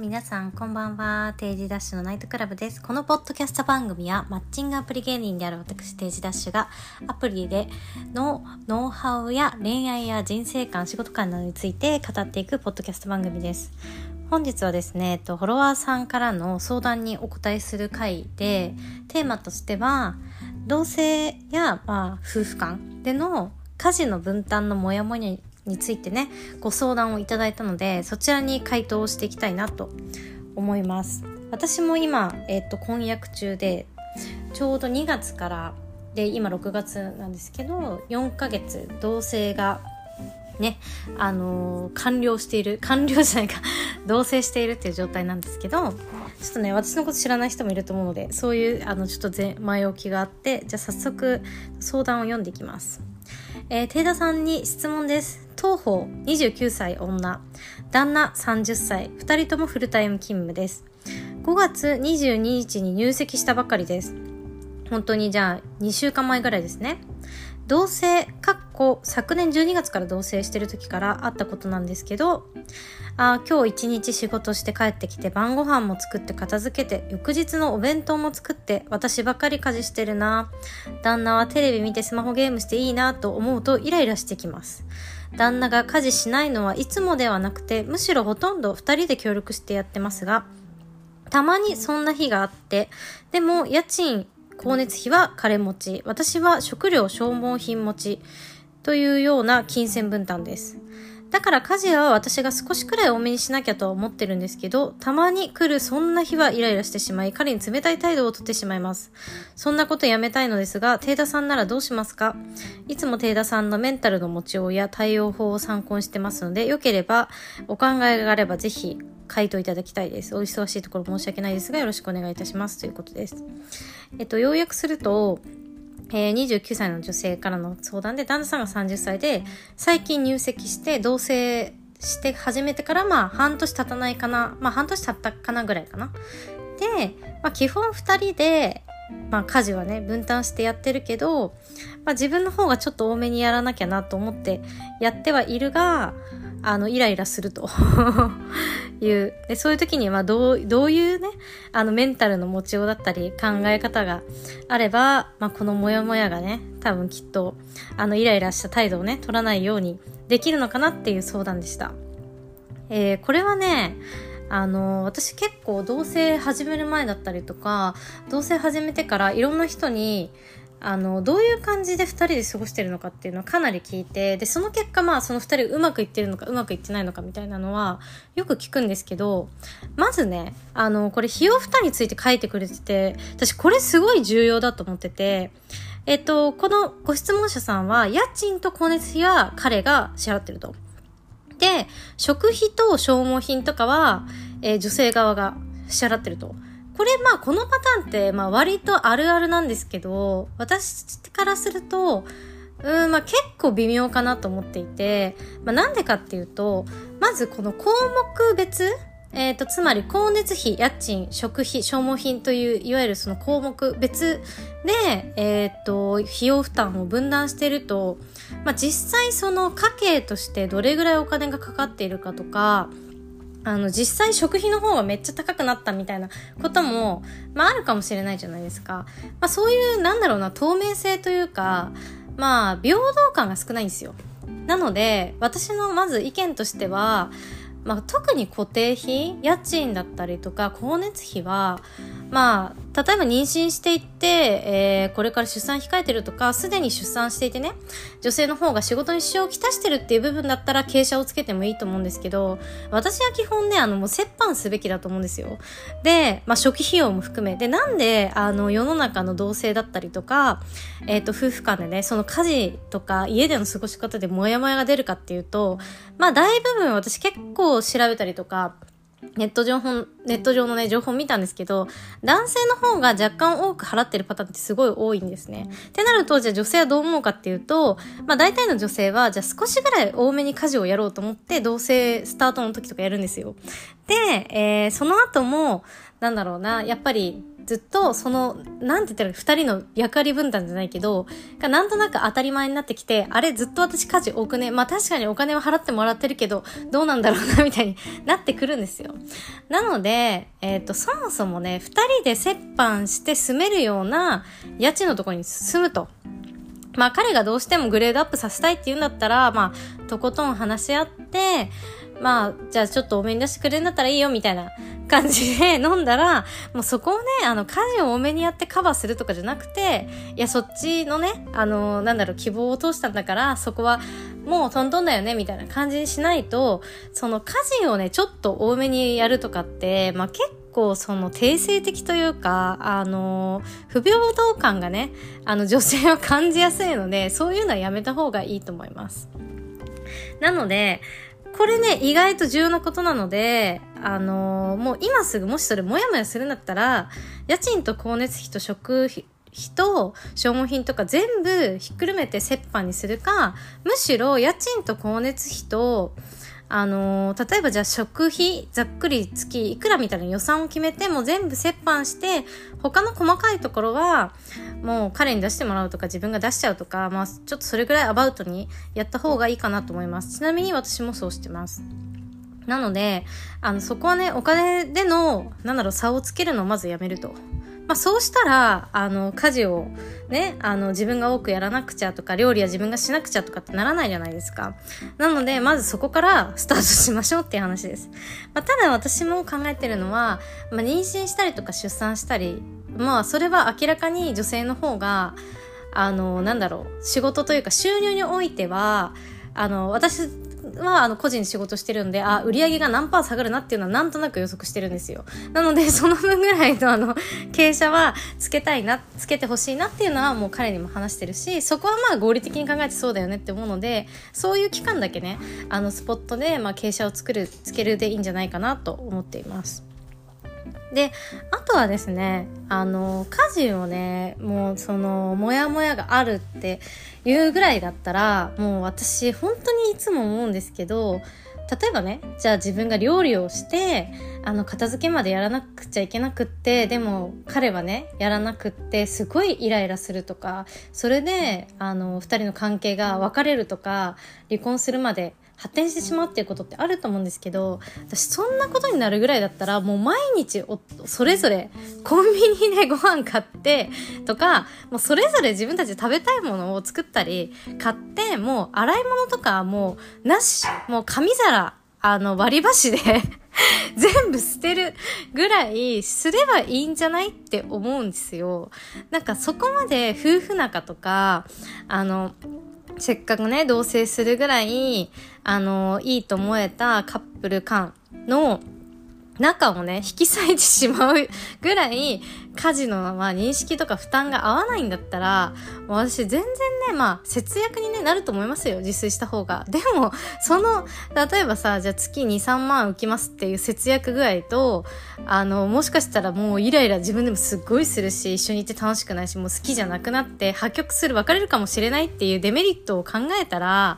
皆さんこんばんは。定時ダッシュのナイトクラブです。このポッドキャスト番組はマッチングアプリ芸人である私定時ダッシュがアプリでのノウハウや恋愛や人生観、仕事観などについて語っていくポッドキャスト番組です。本日はですね、えっとフォロワーさんからの相談にお答えする回で、テーマとしては、同性や、まあ、夫婦間での家事の分担のモヤモヤについてねご相談をいただいたのでそちらに回答をしていきたいなと思います。私も今、えっと婚約中でちょうど2月からで今6月なんですけど4ヶ月同棲がねあのー完了している完了じゃないか。同棲しているっていう状態なんですけどちょっとね私のこと知らない人もいると思うのでそういうあのちょっと前置きがあってじゃあ早速相談を読んでいきます。えー、テイダさんに質問です。当方29歳女、旦那30歳、2人ともフルタイム勤務です。5月22日に入籍したばかりです。本当にじゃあ2週間前ぐらいですね。同棲、かっこ昨年12月から同棲してる時からあったことなんですけど、あ今日一日仕事して帰ってきて晩ご飯も作って片付けて翌日のお弁当も作って私ばかり家事してるな旦那はテレビ見てスマホゲームしていいなと思うとイライラしてきます旦那が家事しないのはいつもではなくてむしろほとんど2人で協力してやってますがたまにそんな日があってでも家賃光熱費は彼持ち私は食料消耗品持ちというような金銭分担です。だから家事は私が少しくらい多めにしなきゃと思ってるんですけど、たまに来るそんな日はイライラしてしまい、彼に冷たい態度をとってしまいます。そんなことやめたいのですが、テイダさんならどうしますか？いつもテイダさんのメンタルの持ちようや対応法を参考にしてますので、よければお考えがあればぜひ回答いただきたいです。お忙しいところ申し訳ないですが、よろしくお願いいたします。ということです。えっと、要約すると、えー、29歳の女性からの相談で、旦那さんが30歳で、最近入籍して同棲して始めてから、まあ、半年経たないかな。まあ、半年経ったかなぐらいかな。で、まあ、基本二人で、まあ、家事はね、分担してやってるけど、まあ、自分の方がちょっと多めにやらなきゃなと思ってやってはいるが、あの、イライラすると いう。で、そういう時にはどう、どういうね、あの、メンタルの持ちようだったり、考え方があれば、まあ、このモヤモヤがね、多分きっと、あの、イライラした態度をね、取らないようにできるのかなっていう相談でした。えー、これはね、あの、私結構同棲始める前だったりとか、同棲始めてからいろんな人に、あの、どういう感じで二人で過ごしてるのかっていうのはかなり聞いて、で、その結果まあその二人うまくいってるのかうまくいってないのかみたいなのはよく聞くんですけど、まずね、あの、これ費用負担について書いてくれてて、私これすごい重要だと思ってて、えっと、このご質問者さんは、家賃と光熱費は彼が支払ってると。で、食費と消耗品とかは、えー女性側が支払ってると。これまあこのパターンってまあ割とあるあるなんですけど、私からすると、うん、まあ結構微妙かなと思っていて、まあなんでかっていうと、まずこの項目別えっ、と、つまり光熱費、家賃、食費、消耗品という、いわゆるその項目別で、えっ、と、費用負担を分断していると、まあ実際その家計としてどれぐらいお金がかかっているかとか、あの、実際食費の方がめっちゃ高くなったみたいなことも、まああるかもしれないじゃないですか。まあそういう、なんだろうな、透明性というか、まあ平等感が少ないんですよ。なので、私のまず意見としては、まあ特に固定費、家賃だったりとか、光熱費は、まあ、例えば妊娠していって、えー、これから出産控えてるとか、すでに出産していてね、女性の方が仕事に支障をきたしてるっていう部分だったら傾斜をつけてもいいと思うんですけど、私は基本ね、あの、もう折半すべきだと思うんですよ。で、まあ、初期費用も含め。で、なんで、あの、世の中の同性だったりとか、えっ、と、夫婦間でね、その家事とか家での過ごし方でモヤモヤが出るかっていうと、まあ、大部分私結構調べたりとか、ネット情報、ネット上のね、情報見たんですけど、男性の方が若干多く払ってるパターンってすごい多いんですね。ってなると、じゃあ女性はどう思うかっていうと、まあ大体の女性は、じゃあ少しぐらい多めに家事をやろうと思って、同性スタートの時とかやるんですよ。で、えー、その後も、なんだろうな、やっぱりずっとその、なんて言ったら二人の役割分担じゃないけど、がなんとなく当たり前になってきて、あれずっと私家事多くね、まあ確かにお金は払ってもらってるけど、どうなんだろうな、みたいに なってくるんですよ。なので、えっ、ー、と、そもそもね、二人で折半して住めるような家賃のところに住むと。まあ彼がどうしてもグレードアップさせたいって言うんだったら、まあ、とことん話し合って、まあ、じゃあちょっと多めに出してくれるんだったらいいよ、みたいな感じで飲んだら、もうそこをね、あの、家事を多めにやってカバーするとかじゃなくて、いや、そっちのね、あの、なんだろう、希望を通したんだから、そこはもうトントンだよね、みたいな感じにしないと、その家事をね、ちょっと多めにやるとかって、まあ結構その定性的というか、あの、不平等感がね、あの女性は感じやすいので、そういうのはやめた方がいいと思います。なので、これね、意外と重要なことなので、あのー、もう今すぐもしそれもやもやするんだったら、家賃と光熱費と食費、と消耗品とか全部ひっくるめて折半にするか、むしろ家賃と光熱費と、あのー、例えばじゃあ食費ざっくり月いくらみたいな予算を決めても全部折半して他の細かいところはもう彼に出してもらうとか自分が出しちゃうとか、まあ、ちょっとそれぐらいアバウトにやった方がいいかなと思います。ちなみに私もそうしてます。なのであのそこはねお金でのなんだろう差をつけるのをまずやめると。まあ、そうしたら、あの、家事をね、あの、自分が多くやらなくちゃとか、料理は自分がしなくちゃとかってならないじゃないですか。なので、まずそこからスタートしましょうっていう話です。まあ、ただ私も考えてるのは、まあ、妊娠したりとか出産したり、まあ、それは明らかに女性の方が、あの、なんだろう、仕事というか収入においては、あの、私はあの個人仕事してるんで、あ、売り上げが何パー下がるなっていうのはなんとなく予測してるんですよ。なので、その分ぐらいのあの、傾斜はつけたいな、つけてほしいなっていうのはもう彼にも話してるし、そこはまあ合理的に考えてそうだよねって思うので、そういう期間だけね、あのスポットでまあ傾斜を作る、つけるでいいんじゃないかなと思っています。で、あとはですね、あの、家事をね、もうその、もやもやがあるっていうぐらいだったら、もう私、本当にいつも思うんですけど、例えばね、じゃあ自分が料理をして、あの、片付けまでやらなくちゃいけなくって、でも彼はね、やらなくって、すごいイライラするとか、それで、あの、二人の関係が別れるとか、離婚するまで発展してしまうっていうことってあると思うんですけど私そんなことになるぐらいだったらもう毎日おそれぞれコンビニでご飯買ってとかもうそれぞれ自分たちで食べたいものを作ったり買ってもう洗い物とかもうなしもう紙皿あの割り箸で 全部捨てるぐらいすればいいんじゃないって思うんですよ。なんかそこまで夫婦仲とか、あの、せっかくね、同棲するぐらい、あの、いいと思えたカップル間の中をね、引き裂いてしまうぐらい、家事のまあ認識とか負担が合わないんだったら、私全然ね、まあ節約に、ね、なると思いますよ。自炊した方が。でも、その、例えばさ、じゃあ月2、3万浮きますっていう節約具合と、あの、もしかしたらもうイライラ自分でもすっごいするし、一緒にいて楽しくないし、もう好きじゃなくなって破局する、別れるかもしれないっていうデメリットを考えたら、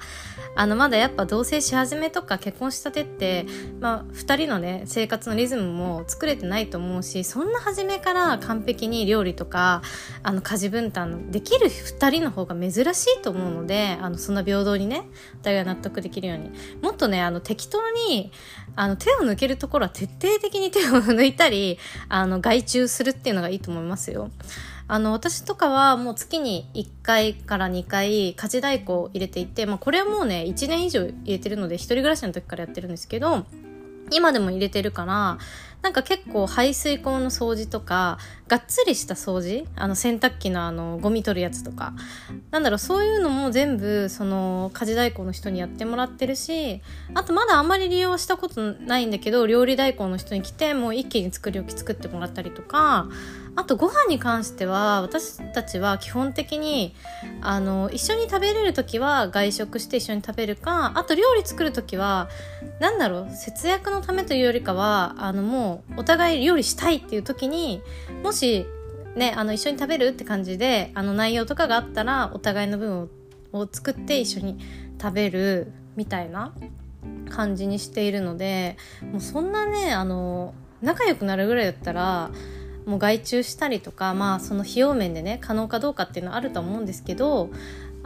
あの、まだやっぱ同棲し始めとか結婚したてって、まあ、二人のね、生活のリズムも作れてないと思うし、そんな初めから完璧に料理とか、あの、家事分担できる二人の方が珍しいと思うので、あの、そんな平等にね、お互いが納得できるように。もっとね、あの、適当に、あの、手を抜けるところは徹底的に手を抜いたり、あの、外注するっていうのがいいと思いますよ。あの、私とかはもう月に1回から2回家事代行を入れていて、まあこれはもうね、1年以上入れてるので、一人暮らしの時からやってるんですけど、今でも入れてるから、なんか結構排水口の掃除とか、がっつりした掃除あの洗濯機のあのゴミ取るやつとか。なんだろう、そういうのも全部その家事代行の人にやってもらってるし、あとまだあんまり利用したことないんだけど、料理代行の人に来てもう一気に作り置き作ってもらったりとか、あとご飯に関しては私たちは基本的にあの一緒に食べれる時は外食して一緒に食べるかあと料理作る時は何だろう節約のためというよりかはあのもうお互い料理したいっていう時にもしねあの一緒に食べるって感じであの内容とかがあったらお互いの分をを作って一緒に食べるみたいな感じにしているのでもうそんなねあの仲良くなるぐらいだったらもう外注したりとかまあその費用面でね可能かどうかっていうのはあると思うんですけど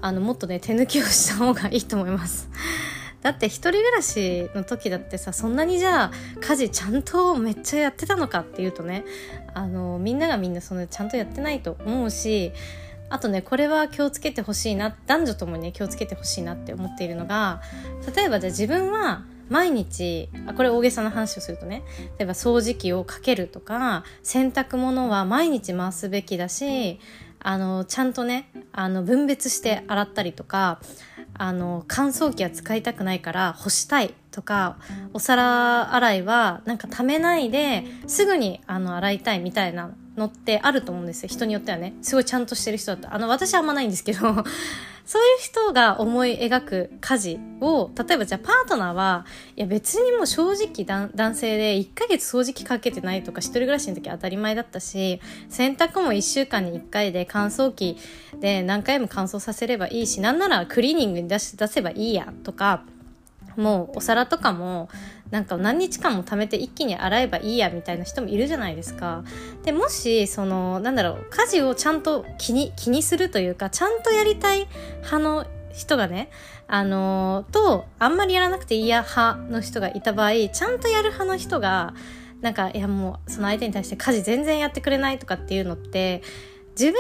あのもっとね手抜きをした方がいいと思います。だって一人暮らしの時だってさそんなにじゃあ家事ちゃんとめっちゃやってたのかっていうとねあのみんながみんなそのちゃんとやってないと思うしあとねこれは気をつけてほしいな男女ともにね気をつけてほしいなって思っているのが例えばじゃあ自分は毎日あこれ大げさな話をするとね例えば掃除機をかけるとか洗濯物は毎日回すべきだしあのちゃんとねあの分別して洗ったりとかあの乾燥機は使いたくないから干したいとかお皿洗いはなんかためないですぐにあの洗いたいみたいなのってあると思うんですよ。人によってはね。すごいちゃんとしてる人だった。あの私はあんまないんですけどそういう人が思い描く家事を例えばじゃあパートナーはいや別にもう正直男性で1ヶ月掃除機かけてないとか一人暮らしの時当たり前だったし洗濯も1週間に1回で乾燥機で何回も乾燥させればいいしなんならクリーニングに出し出せばいいやとかもうお皿とかもなんか何日間も貯めて一気に洗えばいいやみたいな人もいるじゃないですか。でもしそのなんだろう家事をちゃんと気に気にするというかちゃんとやりたい派の人がねあのー、とあんまりやらなくていいや派の人がいた場合ちゃんとやる派の人がなんかいやもうその相手に対して家事全然やってくれないとかっていうのって自分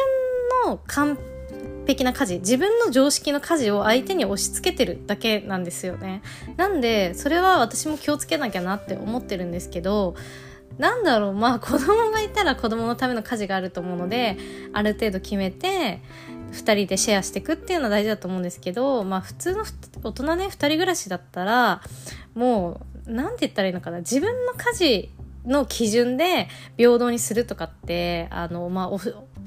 の完璧な家事自分の常識の家事を相手に押し付けてるだけなんですよね。なんでそれは私も気をつけなきゃなって思ってるんですけどなんだろうまあ子供がいたら子供のための家事があると思うのである程度決めて2人でシェアしていくっていうのは大事だと思うんですけどまあ普通の大人ね2人暮らしだったらもう何て言ったらいいのかな。自分の家事の基準で平等にするとかってあのまあ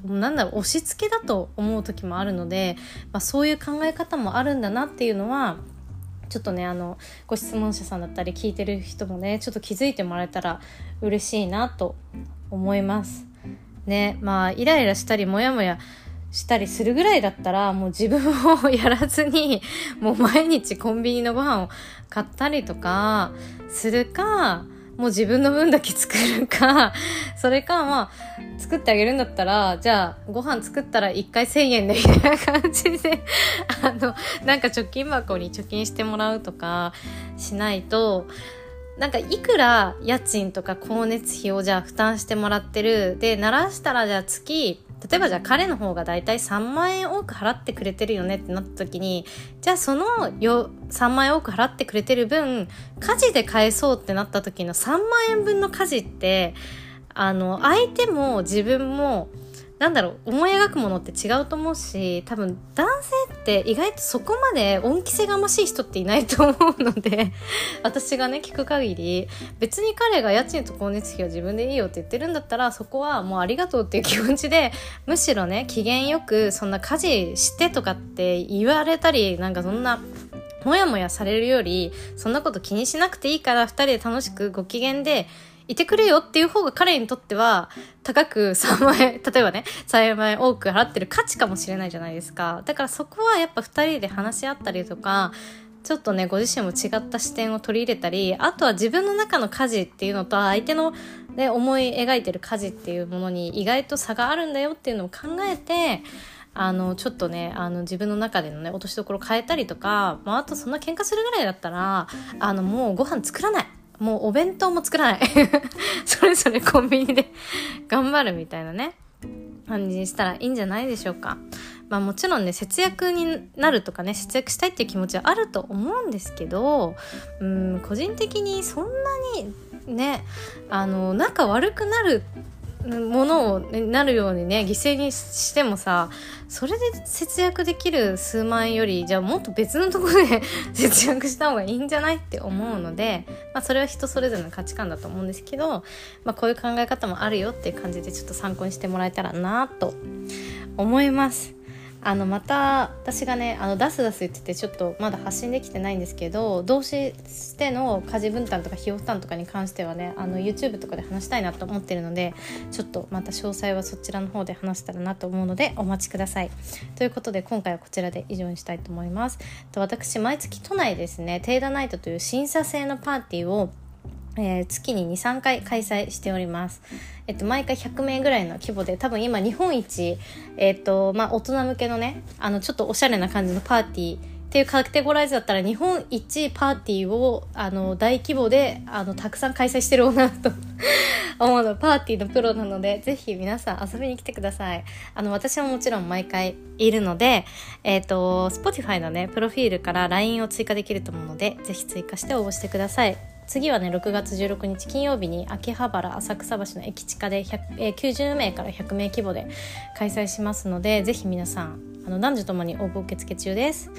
なんだろう押し付けだと思う時もあるので、まあ、そういう考え方もあるんだなっていうのはちょっとねあのご質問者さんだったり聞いてる人もねちょっと気づいてもらえたら嬉しいなと思います。ねまあイライラしたりモヤモヤしたりするぐらいだったらもう自分をやらずにもう毎日コンビニのご飯を買ったりとかするかもう自分の分だけ作るか、それか、まあ、作ってあげるんだったら、じゃあ、ご飯作ったら1回1000円で、みたいな感じで、あの、なんか貯金箱に貯金してもらうとかしないと、なんかいくら家賃とか光熱費をじゃあ負担してもらってる。で、鳴らしたらじゃあ月例えばじゃあ彼の方がだいたい3万円多く払ってくれてるよねってなった時にじゃあそのよ3万円多く払ってくれてる分家事で返そうってなった時の3万円分の家事ってあの相手も自分もなんだろう思い描くものって違うと思うし多分男性って意外とそこまで恩着せがましい人っていないと思うので 私がね聞く限り別に彼が家賃と光熱費は自分でいいよって言ってるんだったらそこはもうありがとうっていう気持ちでむしろね機嫌よくそんな家事してとかって言われたりなんかそんなもやもやされるよりそんなこと気にしなくていいから2人で楽しくご機嫌でいてくれよっていう方が彼にとっては高く3万円、例えばね、3万円多く払ってる価値かもしれないじゃないですか。だからそこはやっぱ2人で話し合ったりとか、ちょっとね、ご自身も違った視点を取り入れたり、あとは自分の中の家事っていうのと相手の、ね、思い描いてる家事っていうものに意外と差があるんだよっていうのを考えて、あの、ちょっとね、あの、自分の中でのね、落としどころ変えたりとか、まあ、あとそんな喧嘩するぐらいだったら、あの、もうご飯作らない。もうお弁当も作らない。それぞれコンビニで頑張るみたいなね。感じにしたらいいんじゃないでしょうか。まあもちろんね節約になるとかね節約したいっていう気持ちはあると思うんですけどうん個人的にそんなにねあの仲悪くなるものを、ね、なるようにね犠牲にしてもさそれで節約できる数万円よりじゃあもっと別のとこで 節約した方がいいんじゃないって思うので、まあ、それは人それぞれの価値観だと思うんですけど、まあ、こういう考え方もあるよっていう感じでちょっと参考にしてもらえたらなと思います。あのまた私がねあの出す出す言っててちょっとまだ発信できてないんですけど動詞しての家事分担とか費用負担とかに関してはねあの YouTube とかで話したいなと思ってるのでちょっとまた詳細はそちらの方で話したらなと思うのでお待ちください。ということで今回はこちらで以上にしたいと思います。と私毎月都内ですねテイダナイトという審査制のパーティーをえー、月に23回開催しております。えっと、毎回100名ぐらいの規模で多分今日本一、えっとまあ、大人向けのねあのちょっとおしゃれな感じのパーティーっていうカテゴライズだったら日本一パーティーをあの大規模であのたくさん開催してる女と 思うの。パーティーのプロなのでぜひ皆さん遊びに来てください。あの私はもちろん毎回いるのでえっ、と Spotify のねプロフィールから LINE を追加できると思うのでぜひ追加して応募してください。次はね6月16日金曜日に秋葉原浅草橋の駅地下で、えー、90名から100名規模で開催しますのでぜひ皆さんあの男女ともに応募受付中です。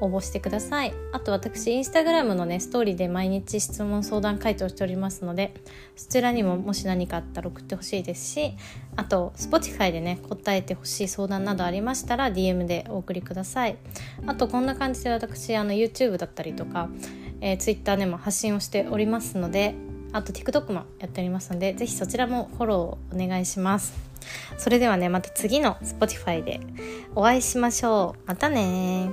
応募してください。あと私インスタグラムのねストーリーで毎日質問相談回答しておりますのでそちらにももし何かあったら送ってほしいですしあと Spotify でね答えてほしい相談などありましたら DM でお送りください。あとこんな感じで私あの YouTube だったりとか、えー、Twitter でも発信をしておりますのであと TikTok もやっておりますのでぜひそちらもフォローをお願いします。それではねまた次の Spotify でお会いしましょう。またね